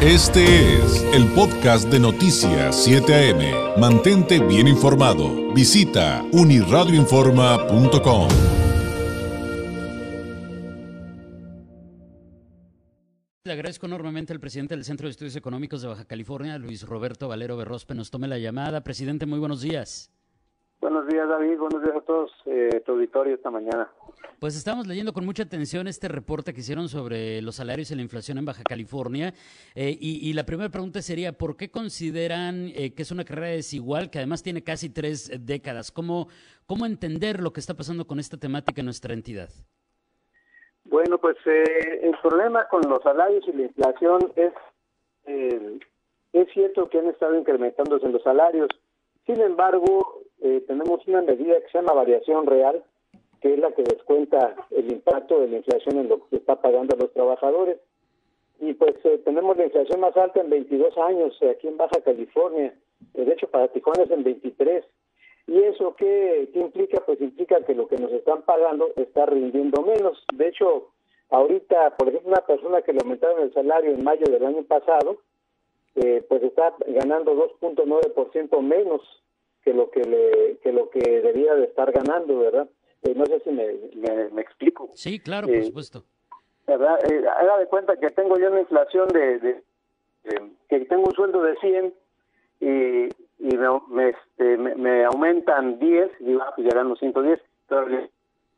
Este es el podcast de Noticias 7 AM. Mantente bien informado. Visita uniradioinforma.com. Le agradezco enormemente al presidente del Centro de Estudios Económicos de Baja California, Luis Roberto Valero Berrospe, nos tome la llamada. Presidente, muy buenos días. Buenos días, David. Buenos días a todos, eh, tu auditorio esta mañana. Pues estamos leyendo con mucha atención este reporte que hicieron sobre los salarios y la inflación en Baja California. Eh, y, la primera pregunta sería, ¿por qué consideran eh, que es una carrera desigual que además tiene casi tres décadas? ¿Cómo, ¿Cómo entender lo que está pasando con esta temática en nuestra entidad? Bueno, pues el problema con los salarios y la inflación es, es cierto que han estado incrementándose en los salarios. Sin embargo, eh, tenemos una medida que se llama variación real, que es la que descuenta el impacto de la inflación en lo que se está pagando a los trabajadores. Y pues eh, tenemos la inflación más alta en 22 años eh, aquí en Baja California. De hecho, para Tijuana es en 23. ¿Y eso qué, qué implica? Pues implica que lo que nos están pagando está rindiendo menos. De hecho, ahorita, por ejemplo, una persona que le aumentaron el salario en mayo del año pasado, pues está ganando 2.9% menos que lo que le que lo que debía de estar ganando, ¿verdad? Eh, no sé si me, me, explico. Sí, claro, por eh, supuesto. ¿Verdad? Eh, haga de cuenta que tengo yo una inflación de, de, que tengo un sueldo de 100 y, y me, este, me, aumentan 10, y ah, pues ya gano 110, pero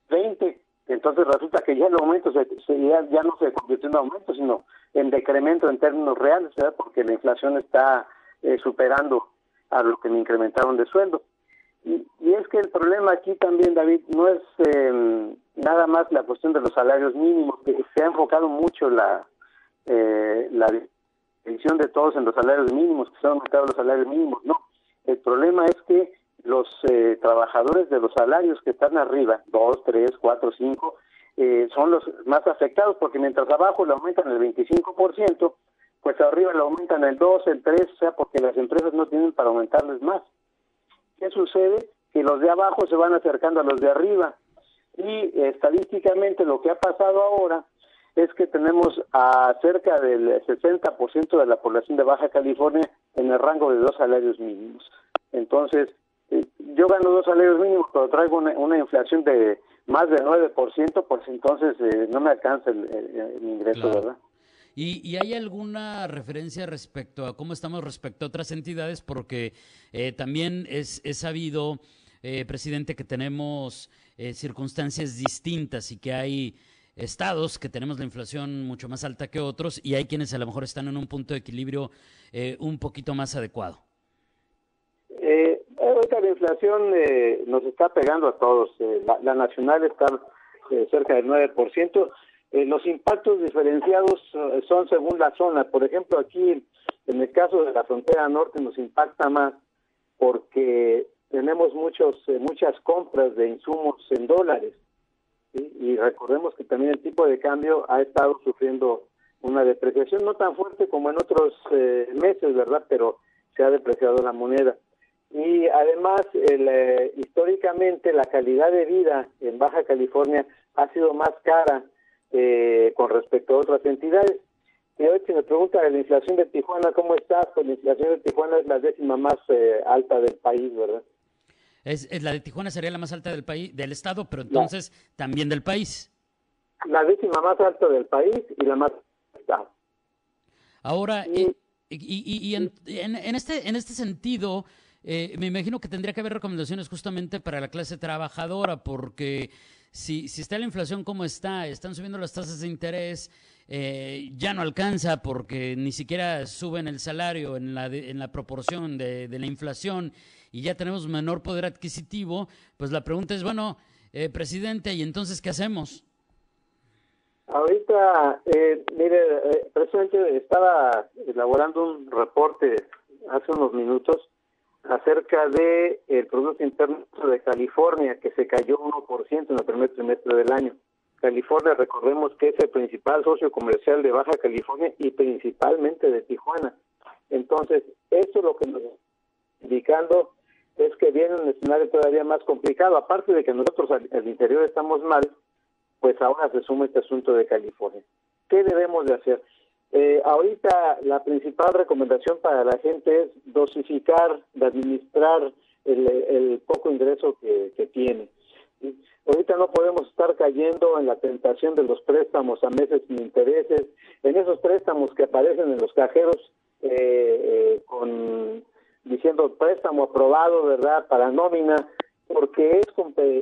20, entonces resulta que ya el aumento se, ya, ya, no se convirtió en aumento, sino en decremento en términos reales, ¿verdad? Porque la inflación está eh, superando a lo que me incrementaron de sueldo. Y, es que el problema aquí también, David, no es em, nada más la cuestión de los salarios mínimos, que se ha enfocado mucho la, eh, la decisión de todos en los salarios mínimos, que se han aumentado los salarios mínimos. No, el problema es que los eh, trabajadores de los salarios que están arriba, dos, tres, cuatro, cinco, eh, son los más afectados, porque mientras abajo le aumentan el 25%, pues arriba le aumentan el 2, el 3, o sea, porque las empresas no tienen para aumentarles más. ¿Qué sucede? Que los de abajo se van acercando a los de arriba. Y estadísticamente lo que ha pasado ahora es que tenemos a cerca del 60% de la población de Baja California en el rango de dos salarios mínimos. Entonces, eh, yo gano dos salarios mínimos, pero traigo una, inflación de más del 9%, pues entonces eh, no me alcanza el, ingreso, ¿verdad? ¿Y, hay alguna referencia respecto a cómo estamos respecto a otras entidades? Porque eh, también es, sabido, eh, presidente, que tenemos eh, circunstancias distintas y que hay estados que tenemos la inflación mucho más alta que otros y hay quienes a lo mejor están en un punto de equilibrio un poquito más adecuado. ahorita la inflación nos está pegando a todos. La, la, nacional está cerca del 9%. Eh, los impactos diferenciados eh, son según la zona. Por ejemplo, aquí en el caso de la frontera norte nos impacta más porque tenemos muchos eh, muchas compras de insumos en dólares y recordemos que también el tipo de cambio ha estado sufriendo una depreciación no tan fuerte como en otros meses, ¿verdad? Pero se ha depreciado la moneda. Y además, históricamente la calidad de vida en Baja California ha sido más cara eh, con respecto a otras entidades. Y hoy si me pregunta de la inflación de Tijuana, ¿cómo está? Pues la inflación de Tijuana es la décima más eh, alta del país, ¿verdad? Es, la de Tijuana sería la más alta del país, del estado, pero entonces también del país. La décima más alta del país y la más alta. Ahora, y, y, en, en, este, en este sentido, eh, me imagino que tendría que haber recomendaciones justamente para la clase trabajadora, porque si, si está la inflación como está, están subiendo las tasas de interés, eh, ya no alcanza porque ni siquiera suben el salario en la, en la proporción de, la inflación y ya tenemos menor poder adquisitivo, pues la pregunta es, bueno, eh, presidente, ¿y entonces qué hacemos? Ahorita, eh, mire, eh, presidente, estaba elaborando un reporte hace unos minutos acerca de el Producto Interno de California, que se cayó 1% en el primer trimestre del año. California, recordemos que es el principal socio comercial de Baja California y principalmente de Tijuana. Entonces, esto lo que nos está indicando es que viene un escenario todavía más complicado. Aparte de que nosotros al, interior estamos mal, pues ahora se suma este asunto de California. ¿Qué debemos de hacer? Eh, ahorita la principal recomendación para la gente es dosificar, de administrar el, poco ingreso que, tiene. Ahorita no podemos estar cayendo en la tentación de los préstamos a meses sin intereses, en esos préstamos que aparecen en los cajeros eh, eh, con diciendo préstamo aprobado, ¿verdad?, para nómina, porque es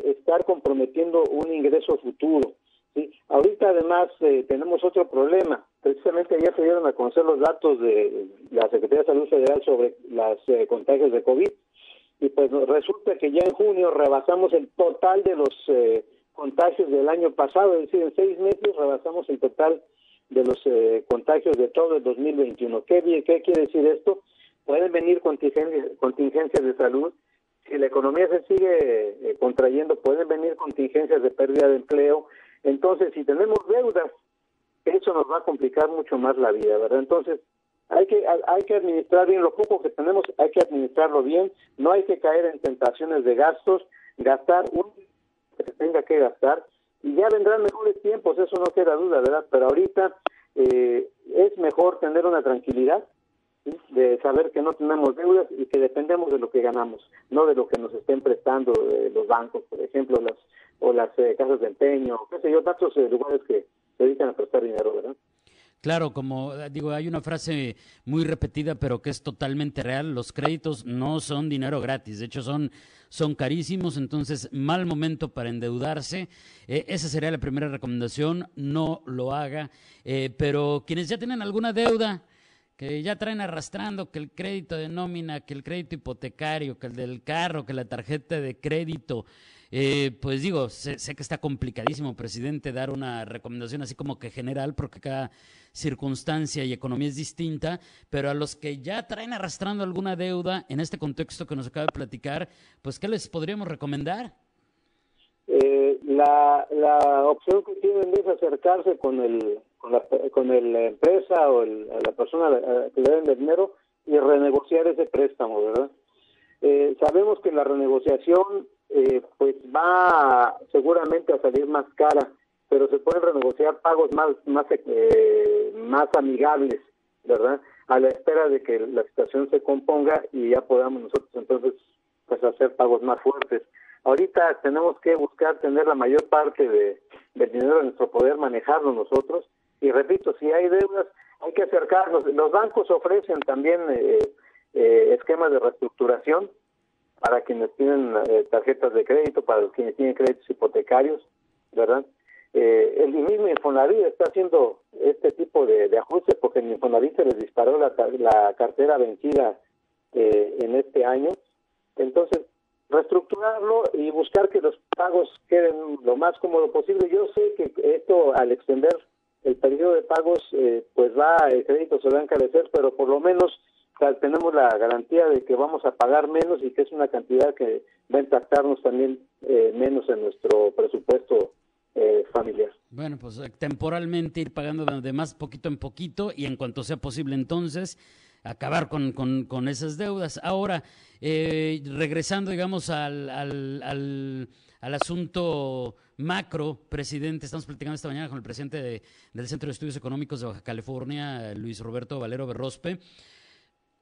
estar comprometiendo un ingreso futuro. ¿sí? Ahorita además eh, tenemos otro problema. Precisamente ayer se dieron a conocer los datos de la Secretaría de Salud Federal sobre las eh, contagios de COVID y pues resulta que ya en junio rebasamos el total de los eh, contagios del año pasado, es decir, en seis meses rebasamos el total de los contagios de todo el 2021. ¿Qué, ¿Qué quiere decir esto? Pueden venir contingencias, contingencias de salud si la economía se sigue eh, contrayendo, pueden venir contingencias de pérdida de empleo. Entonces, si tenemos deudas, eso nos va a complicar mucho más la vida, ¿verdad? Entonces, hay que hay que administrar bien lo poco que tenemos, hay que administrarlo bien, no hay que caer en tentaciones de gastos, gastar un que se tenga que gastar y ya vendrán mejores tiempos, eso no queda duda, ¿verdad? Pero ahorita eh, es mejor tener una tranquilidad, de saber que no tenemos deudas y que dependemos de lo que ganamos, no de lo que nos estén prestando eh, los bancos, por ejemplo, las o las eh, casas de empeño, qué sé yo, tantos eh, lugares que se dedican a prestar dinero, ¿verdad? Claro, como digo, hay una frase muy repetida, pero que es totalmente real. Los créditos no son dinero gratis, de hecho son, son carísimos, entonces mal momento para endeudarse. esa sería la primera recomendación, no lo haga. pero quienes ya tienen alguna deuda, que ya traen arrastrando que el crédito de nómina, que el crédito hipotecario, que el del carro, que la tarjeta de crédito. Eh, pues digo, sé, que está complicadísimo, presidente, dar una recomendación así como que general, porque cada circunstancia y economía es distinta, pero a los que ya traen arrastrando alguna deuda en este contexto que nos acaba de platicar, pues ¿qué les podríamos recomendar? Eh, la, la opción que tienen es acercarse con el con la, con la empresa o la persona que le den el dinero y renegociar ese préstamo, ¿verdad? Eh, sabemos que la renegociación eh, pues va seguramente a salir más cara, pero se pueden renegociar pagos más más eh, más amigables, ¿verdad? A la espera de que la situación se componga y ya podamos nosotros entonces pues hacer pagos más fuertes. Ahorita tenemos que buscar tener la mayor parte de, del dinero en nuestro poder, manejarlo nosotros y repito, si hay deudas, hay que acercarnos. Los bancos ofrecen también eh, eh, esquemas de reestructuración para quienes tienen eh, tarjetas de crédito, para quienes tienen créditos hipotecarios, ¿verdad? el mismo Infonavit está haciendo este tipo de, ajustes porque en Infonavit se les disparó la, la cartera vencida en este año. Entonces, reestructurarlo y buscar que los pagos queden lo más cómodo posible. Yo sé que esto al extender el periodo de pagos, eh, pues va, el crédito se va a encarecer, pero por lo menos tenemos la garantía de que vamos a pagar menos y que es una cantidad que va a impactarnos también eh, menos en nuestro presupuesto eh, familiar. Bueno, pues temporalmente ir pagando de más poquito en poquito y en cuanto sea posible entonces acabar con, con, con esas deudas. Ahora, regresando, digamos, al, al, al, al asunto macro, presidente. Estamos platicando esta mañana con el presidente del Centro de Estudios Económicos de Baja California, Luis Roberto Valero Berrospe.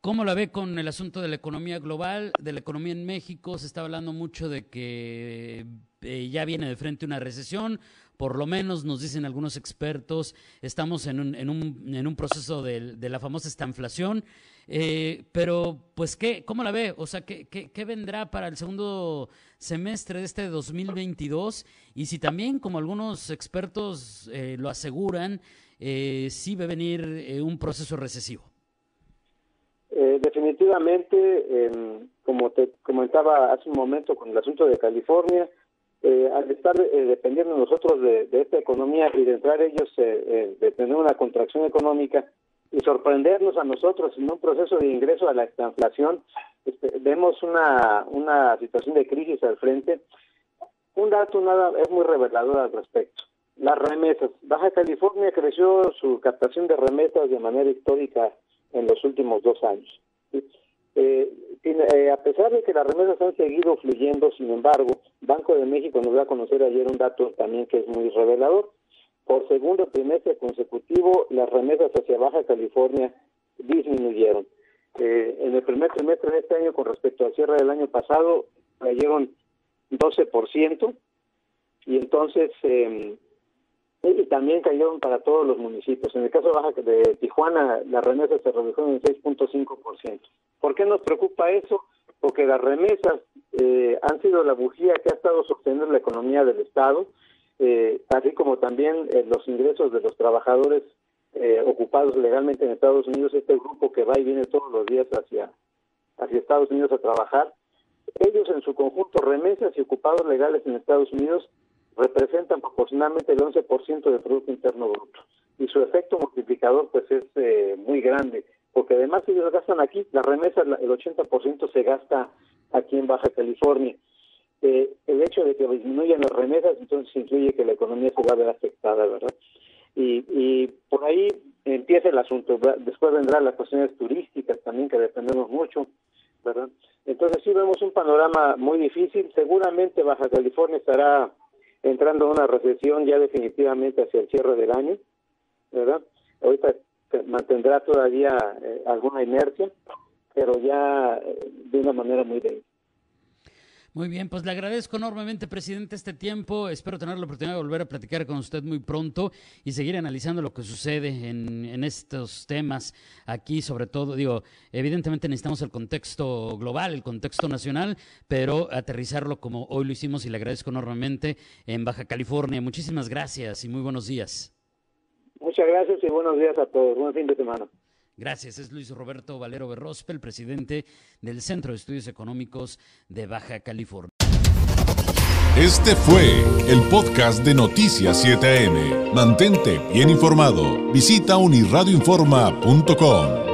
¿Cómo la ve con el asunto de la economía global, de la economía en México? Se está hablando mucho de que eh, ya viene de frente una recesión, por lo menos nos dicen algunos expertos, estamos en un, proceso de, la famosa estanflación. Eh, pero, pues, ¿qué, ¿cómo la ve? O sea, ¿qué, ¿qué, vendrá para el segundo semestre de este 2022? Y si también, como algunos expertos eh, lo aseguran, eh, sí va a venir un proceso recesivo. Definitivamente, como te comentaba hace un momento con el asunto de California, al estar dependiendo nosotros de, de, esta economía y de entrar ellos, de tener una contracción económica, y sorprendernos a nosotros en un proceso de ingreso a la inflación. Este, vemos una, una situación de crisis al frente. Un dato nada es muy revelador al respecto. Las remesas. Baja California creció su captación de remesas de manera histórica en los últimos dos años. Eh, eh, a pesar de que las remesas han seguido fluyendo, sin embargo, Banco de México nos va a conocer ayer un dato también que es muy revelador por segundo trimestre consecutivo las remesas hacia Baja California disminuyeron. Eh, en el primer trimestre de este año con respecto al cierre del año pasado cayeron 12% y entonces eh, y también cayeron para todos los municipios. En el caso de Baja de Tijuana, las remesas se redujeron en 6.5%. ¿Por qué nos preocupa eso? Porque las remesas eh, han sido la bujía que ha estado sosteniendo la economía del Estado, eh, así como también eh, los ingresos de los trabajadores eh, ocupados legalmente en Estados Unidos, este grupo que va y viene todos los días hacia, hacia Estados Unidos a trabajar. Ellos en su conjunto, remesas y ocupados legales en Estados Unidos, representan proporcionalmente el 11% del Producto Interno Bruto. Y su efecto multiplicador pues es eh, muy grande, porque además ellos gastan aquí, la remesa, el 80% se gasta aquí en Baja California. Eh, el hecho de que disminuyan las remesas entonces incluye que la economía se va a ver afectada, ¿verdad? Y, y por ahí empieza el asunto. Después vendrán las cuestiones turísticas también, que dependemos mucho, ¿verdad? Entonces sí vemos un panorama muy difícil. Seguramente Baja California estará entrando a una recesión ya definitivamente hacia el cierre del año, ¿verdad? Ahorita mantendrá todavía eh, alguna inercia, pero ya eh, de una manera muy débil. Muy bien, pues le agradezco enormemente, presidente, este tiempo. Espero tener la oportunidad de volver a platicar con usted muy pronto y seguir analizando lo que sucede en, estos temas aquí, sobre todo, digo, evidentemente necesitamos el contexto global, el contexto nacional, pero aterrizarlo como hoy lo hicimos y le agradezco enormemente en Baja California. Muchísimas gracias y muy buenos días. Muchas gracias y buenos días a todos. Buen fin de semana. Gracias. Es Luis Roberto Valero Berrospel, presidente del Centro de Estudios Económicos de Baja California. Este fue el podcast de Noticias 7am. Mantente bien informado. Visita unirradioinforma.com.